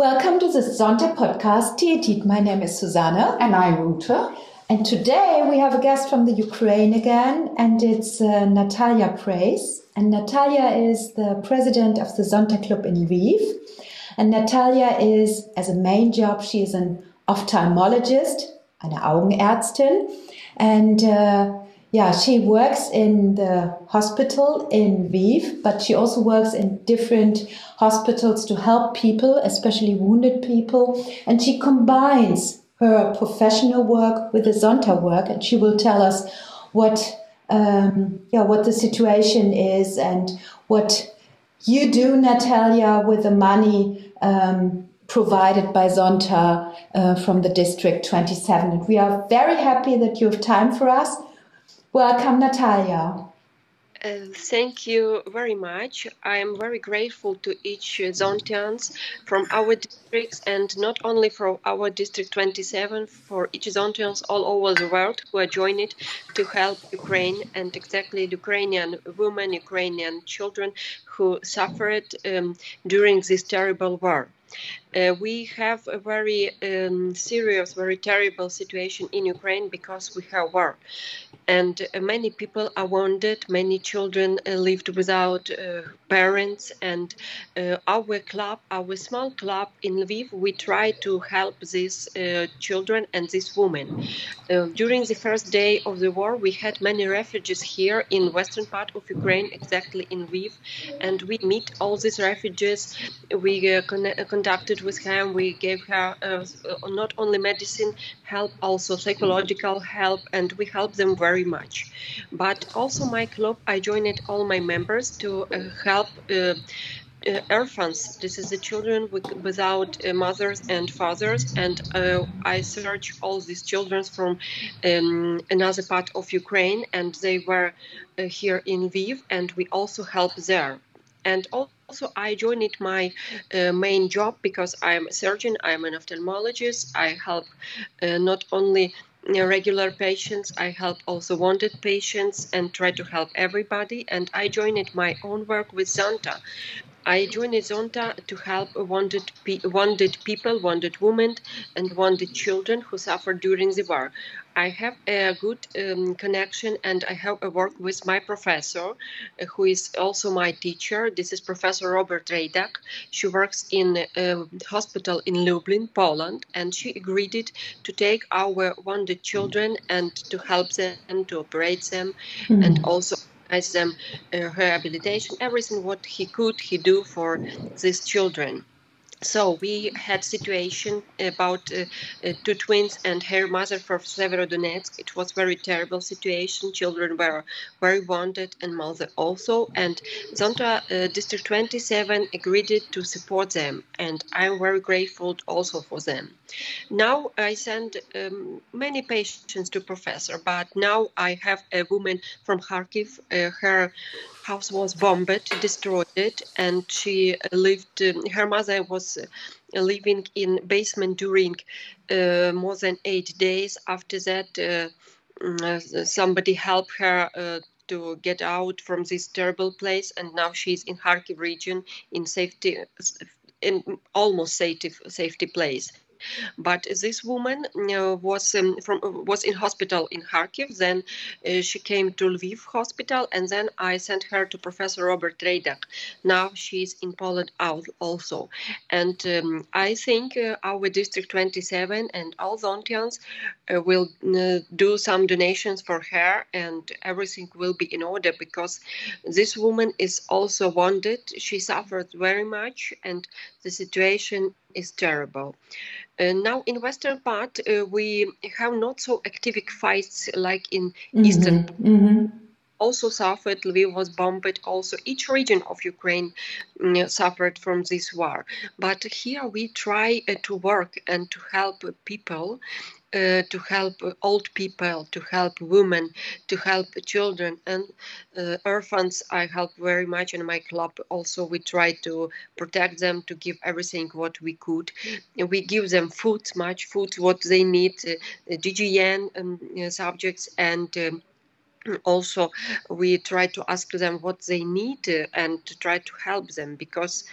Welcome to the Zonta podcast, Tietit. My name is Susanne. And I'm Ute. And today we have a guest from the Ukraine again, and it's uh, Natalia Praise. And Natalia is the president of the Zonta Club in Lviv. And Natalia is, as a main job, she is an ophthalmologist, eine Augenärztin. And uh, yeah, she works in the hospital in Lviv, but she also works in different hospitals to help people, especially wounded people. And she combines her professional work with the Zonta work, and she will tell us what, um, yeah, what the situation is and what you do, Natalia, with the money um, provided by Zonta uh, from the District 27. And we are very happy that you have time for us. Welcome, Natalia. Uh, thank you very much. I am very grateful to each Zontians from our districts and not only for our District 27, for each Zontians all over the world who are joining to help Ukraine and exactly Ukrainian women, Ukrainian children who suffered um, during this terrible war. Uh, we have a very um, serious, very terrible situation in Ukraine because we have war. And uh, many people are wounded, many children uh, lived without uh, parents. And uh, our club, our small club in Lviv, we try to help these uh, children and these women. during the first day of the war, we had many refugees here in western part of Ukraine, exactly in Lviv. And we meet all these refugees. We con- with him. We gave her uh, not only medicine help, also psychological help, and we help them very much. But also my club, I joined all my members to uh, help. Uh, uh, orphans. This is the children with, without uh, mothers and fathers, and uh, I search all these children from um, another part of Ukraine, and they were uh, here in Lviv, and we also help there. And also I joined it my uh, main job because I'm a surgeon, I'm an ophthalmologist. I help uh, not only regular patients, I help also wounded patients and try to help everybody. And I joined it my own work with Zonta. I joined Zonta to help wounded, pe- wounded people, wounded women, and wounded children who suffered during the war. I have a good um, connection and I have a work with my professor, uh, who is also my teacher. This is Professor Robert Rejdak. She works in a hospital in Lublin, Poland, and she agreed to take our wounded children and to help them, to operate them, mm-hmm. and also as them uh, rehabilitation, everything what he could he do for these children so we had situation about uh, uh, two twins and her mother from Severodonetsk. It was very terrible situation. Children were very wounded and mother also. And Zonta uh, District 27 agreed to support them, and I'm very grateful also for them. Now I send um, many patients to professor, but now I have a woman from Kharkiv. Uh, her house was bombed, destroyed, and she lived. Um, her mother was uh, living in basement during uh, more than eight days. After that, uh, mm, somebody helped her to get out from this terrible place, and now she's in Kharkiv region in safety, in almost safety safety place. But this woman uh, was um, from was in hospital in Kharkiv. Then uh, she came to Lviv hospital, and then I sent her to Professor Robert Rejdak. Now she's in Poland also, and um, I think uh, our District 27 and all Zontians uh, will uh, do some donations for her, and everything will be in order because this woman is also wounded. She suffered very much, and the situation is terrible. Uh, now in western part uh, we have not so active fights like in mm-hmm. eastern. Mm-hmm. Also suffered. Lviv was bombed. Also, each region of Ukraine mm, suffered from this war. But here we try uh, to work and to help people uh, to help old people, to help women, to help children and uh, orphans. I help very much in my club. Also, we try to protect them, to give everything what we could. We give them food, much food, what they need, uh, GGN um, subjects and. Um, also we try to ask them what they need uh, and to try to help them because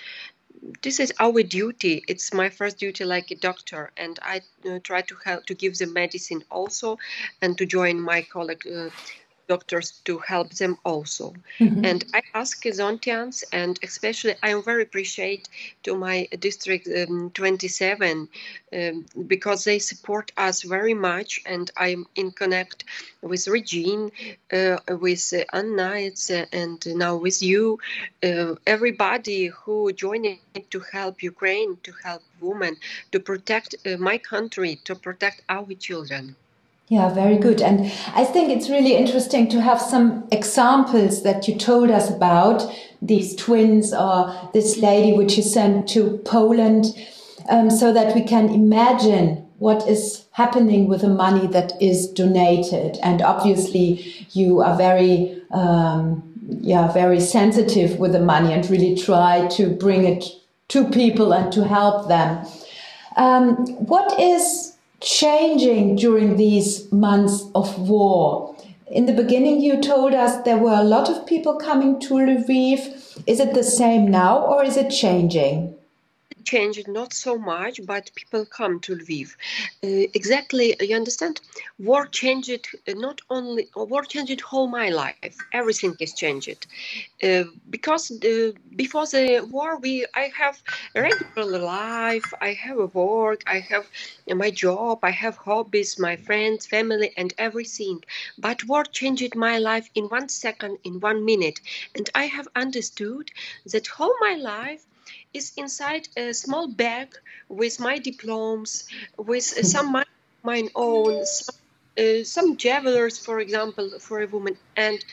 this is our duty. It's my first duty like a doctor, and I uh, try to help to give the medicine also, and to join my colleague uh, doctors to help them also. Mm-hmm. And I ask Zontians, and especially I am very appreciate to my district um, 27 um, because they support us very much, and I'm in connect with Regine, uh, with uh, Anna, uh, and now with you, uh, everybody who joined to help Ukraine, to help women, to protect uh, my country, to protect our children. Yeah, very good. And I think it's really interesting to have some examples that you told us about these twins or this lady which you sent to Poland um, so that we can imagine what is happening with the money that is donated. And obviously, you are very, um, yeah, very sensitive with the money and really try to bring it to people and to help them. Um, what is changing during these months of war? In the beginning, you told us there were a lot of people coming to Lviv. Is it the same now or is it changing? Changed not so much, but people come to Lviv. Uh, exactly, you understand? War changed uh, not only war changed whole my life. Everything is changed uh, because the, before the war, we I have a regular life. I have a work. I have my job. I have hobbies, my friends, family, and everything. But war changed my life in one second, in one minute, and I have understood that whole my life is inside a small bag with my diplomas, with some my, mine own, some, uh, some javelers, for example, for a woman, and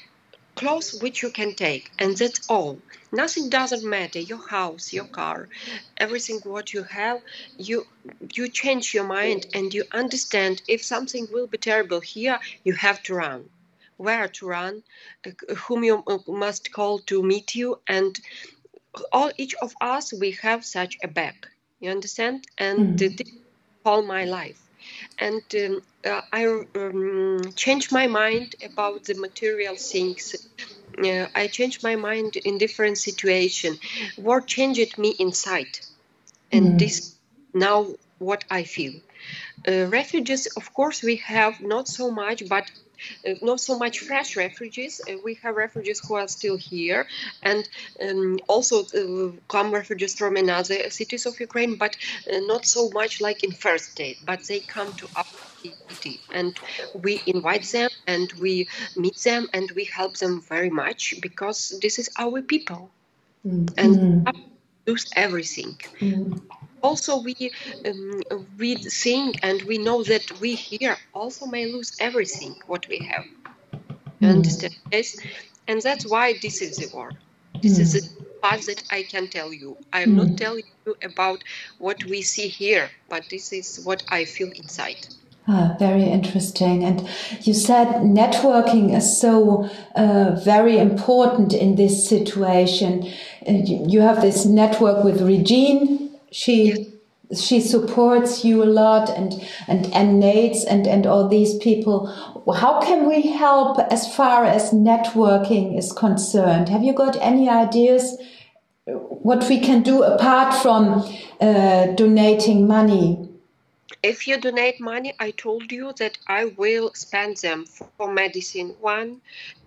clothes which you can take, and that's all. Nothing doesn't matter. Your house, your car, everything what you have, you you change your mind and you understand if something will be terrible here, you have to run where to run, uh, whom you uh, must call to meet you, and all each of us we have such a bag you understand? And mm. this all my life. And um, uh, i um, changed my mind about the material things. Uh, i changed my mind in different situation. What changed me inside. And mm. this now what i feel. Uh, refugees of course we have not so much but not so much fresh refugees. Uh, we have refugees who are still here, and um, also uh, come refugees from another cities of Ukraine, but not so much like in first state. But they come to our city, and we invite them, and we meet them, and we help them very much because this is our people, mm-hmm. and lose everything. Mm-hmm also we um, we sing and we know that we here also may lose everything what we have you mm. understand yes and that's why this is the war this is the part that i can tell you i'm mm. not telling you about what we see here but this is what i feel inside Ah, very interesting. And you said networking is so uh, very important in this situation. And you have this network with Regine she she supports you a lot and and and Nates and and all these people. How can we help as far as networking is concerned? Have you got any ideas what we can do apart from uh, donating money? If you donate money i told you that i will spend them for medicine. One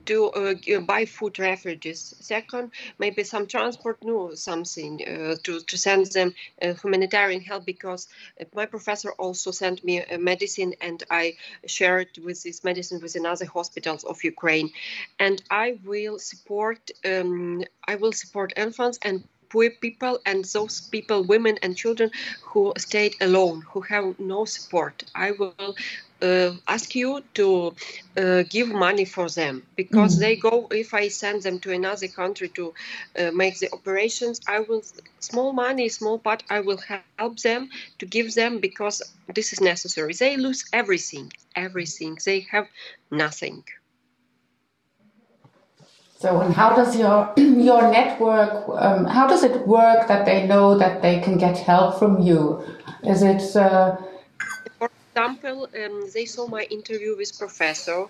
to uh, buy food refugees. Second, maybe some transport, no, something uh, to, to send them uh, humanitarian help because uh, my professor also sent me a medicine and I shared with this medicine with another hospitals of Ukraine. And I will support, um, I will support infants and poor people and those people, women and children who stayed alone, who have no support. I will uh, ask you to uh, give money for them. Because mm. they go if i send them to another country to uh, make the operations i will small money small part i will help them to give them because this is necessary. They lose everything everything. They have nothing. So and how does your your network um, how does it work that they know that they can get help from you? Is it uh, example, um, they saw my interview with professor.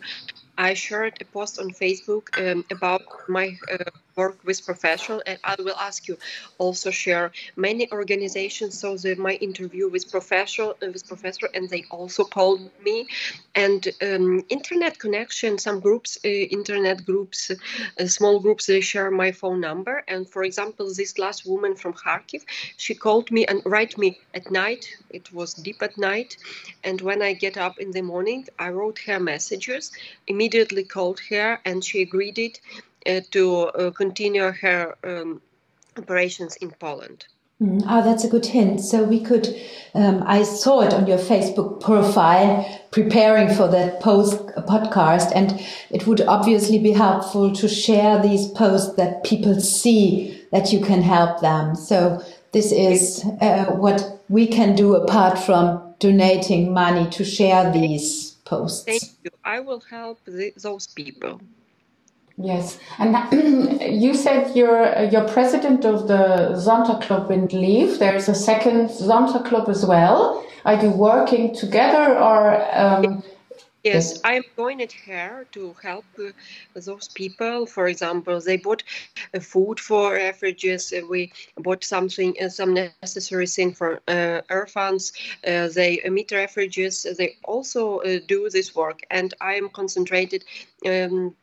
I shared a post on Facebook um, about my uh, work with professional and i will ask you also share many organizations so that my interview with professional uh, with professor and they also called me. And um, internet connection some groups uh, internet groups uh, small groups they share my phone number. And for example this last woman from kharkiv she called me and write me at night. It was deep at night. And when i get up in the morning i wrote her messages. Immediately called her and she agreed it uh, to uh, continue her um, operations in Poland. Mm, oh, that's a good hint. So we could, um, I saw it on your Facebook profile preparing for that post podcast, and it would obviously be helpful to share these posts that people see that you can help them. So this is uh, what we can do apart from donating money to share these posts. Thank you. I will help the, those people. Yes, and you said you're you're president of the Zonta Club in Lviv. There's a second Zonta Club as well. Are you working together or? Um, Yes, I'm going here to help uh, those people. For example, they bought uh, food for refugees. Uh, we bought something, uh, some necessary thing for uh, orphans. Uh, they meet refugees. They also do this work, and I am concentrated um,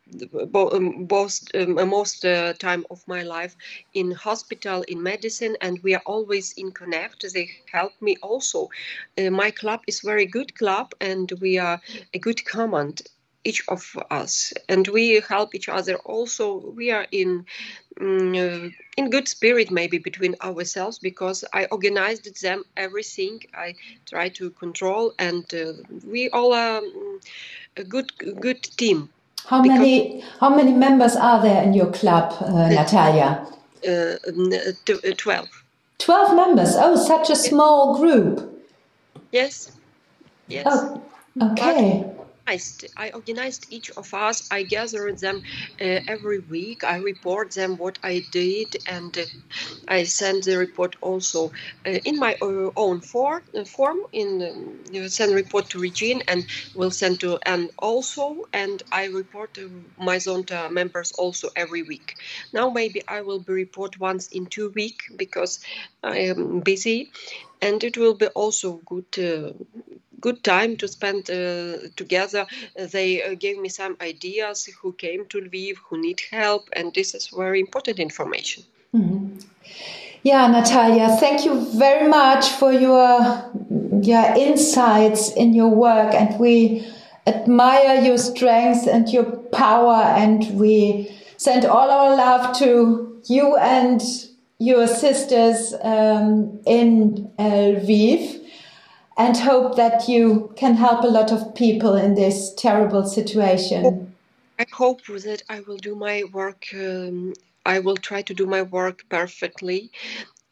um, both um, most time of my life in hospital in medicine and we are always in connect they help me also my club is very good club and we are a good command each of us and we help each other also we are in um, uh, in good spirit maybe between ourselves because i organized them everything i try to control and uh, we all are um, a good good team how many how many members are there in your club, uh, Natalia? Uh, uh, twelve. Twelve members. Oh, such a small group. Yes. Yes. Oh, okay. But organized. I organized each of us. I gathered them uh, every week. I report them what I did, and uh, I send the report also uh, in my uh, own form. Uh, form in um, send report to Regine, and will send to and also, and I report to my Zonta members also every week. Now maybe I will be report once in two week because I am busy, and it will be also good uh, good time to spend uh, together. They uh, gave me some ideas who came to Lviv, who need help, and this is very important information. Mm-hmm. Yeah, Natalia, thank you very much for your your insights in your work, and we admire your strength and your power, and we send all our love to you and your sisters um, in Lviv and hope that you can help a lot of people in this terrible situation. I hope that I will do my work. Um, I will try to do my work perfectly,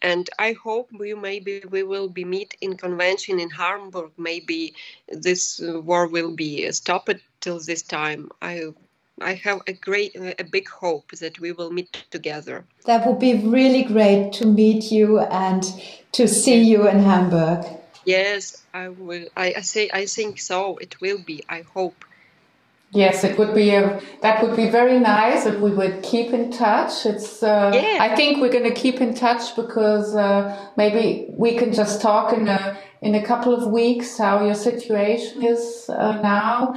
and I hope we maybe we will be meet in convention in Hamburg. Maybe this war will be stopped till this time. I I have a great, a big hope that we will meet together. That would be really great to meet you and to see you in Hamburg. Yes, I will. I, I say I think so. It will be. I hope. Yes, it would be a, that would be very nice if we would keep in touch. It's uh, yeah. I think we're going to keep in touch because uh, maybe we can just talk in a in a couple of weeks how your situation is uh, now,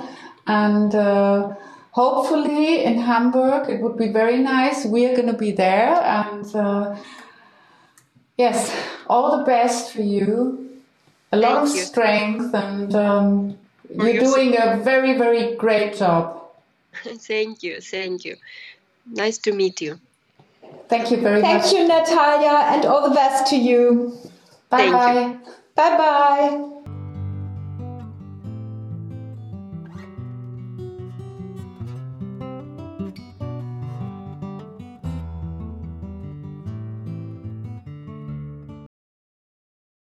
and uh, hopefully in Hamburg it would be very nice. We are going to be there, and uh, yes, all the best for you a lot Thank of you. strength, and um, you're doing a very, very great job. thank you, thank you. Nice to meet you. Thank you very Thank much. Thank you, Natalia, and all the best to you. Bye bye. Bye bye.